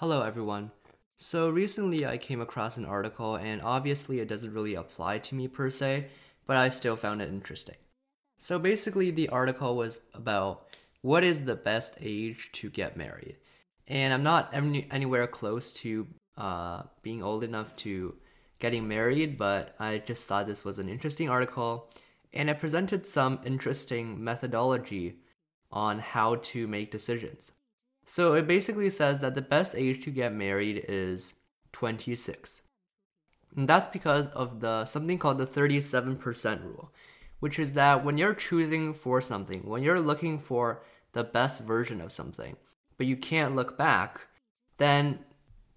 Hello, everyone. So, recently I came across an article, and obviously it doesn't really apply to me per se, but I still found it interesting. So, basically, the article was about what is the best age to get married. And I'm not any- anywhere close to uh, being old enough to getting married, but I just thought this was an interesting article, and it presented some interesting methodology on how to make decisions. So it basically says that the best age to get married is 26. And that's because of the something called the 37% rule, which is that when you're choosing for something, when you're looking for the best version of something, but you can't look back, then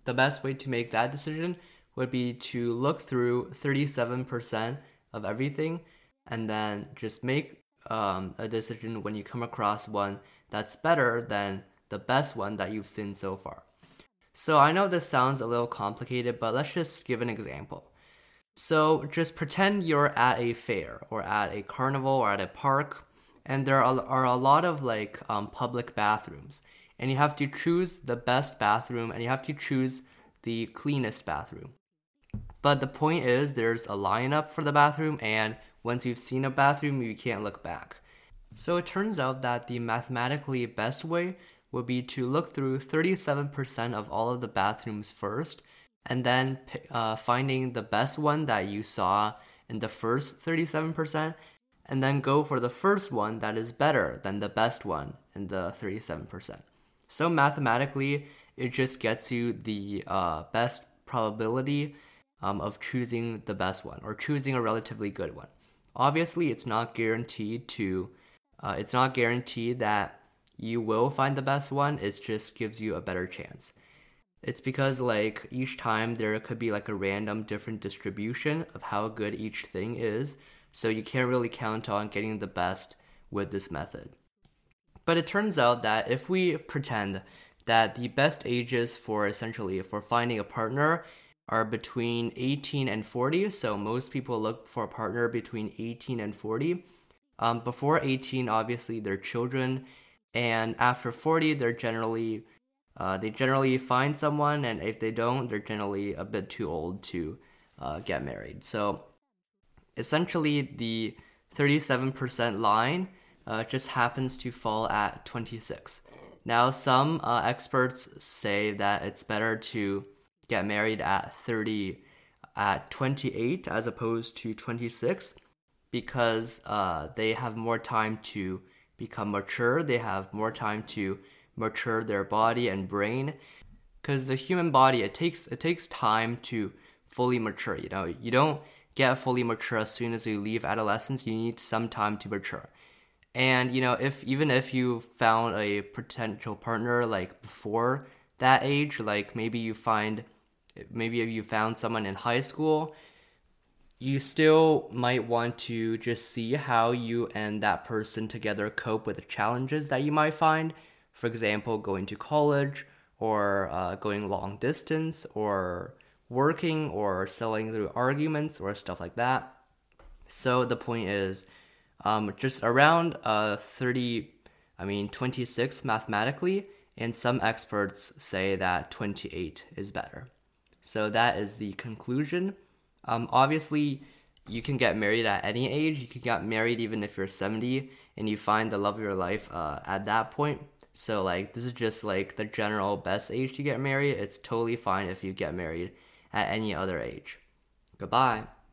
the best way to make that decision would be to look through 37% of everything and then just make um, a decision when you come across one that's better than the best one that you've seen so far. So I know this sounds a little complicated, but let's just give an example. So just pretend you're at a fair or at a carnival or at a park, and there are, are a lot of like um, public bathrooms, and you have to choose the best bathroom and you have to choose the cleanest bathroom. But the point is, there's a lineup for the bathroom, and once you've seen a bathroom, you can't look back. So it turns out that the mathematically best way would be to look through 37% of all of the bathrooms first, and then uh, finding the best one that you saw in the first 37%, and then go for the first one that is better than the best one in the 37%. So mathematically, it just gets you the uh, best probability um, of choosing the best one or choosing a relatively good one. Obviously, it's not guaranteed to. Uh, it's not guaranteed that you will find the best one. It just gives you a better chance. It's because like each time there could be like a random different distribution of how good each thing is, so you can't really count on getting the best with this method. But it turns out that if we pretend that the best ages for essentially for finding a partner are between 18 and 40, so most people look for a partner between 18 and 40. Um, before 18, obviously, they're children and after 40 they're generally uh, they generally find someone and if they don't they're generally a bit too old to uh, get married. So essentially the 37% line uh, just happens to fall at 26 now some uh, experts say that it's better to get married at 30 at 28 as opposed to 26 because uh, they have more time to become mature, they have more time to mature their body and brain. Because the human body, it takes it takes time to fully mature. You know, you don't get fully mature as soon as you leave adolescence. You need some time to mature. And you know, if even if you found a potential partner like before that age, like maybe you find maybe if you found someone in high school you still might want to just see how you and that person together cope with the challenges that you might find. For example, going to college or uh, going long distance or working or selling through arguments or stuff like that. So the point is um, just around uh, 30, I mean 26 mathematically, and some experts say that 28 is better. So that is the conclusion. Um, obviously, you can get married at any age. You can get married even if you're 70 and you find the love of your life uh, at that point. So, like, this is just like the general best age to get married. It's totally fine if you get married at any other age. Goodbye.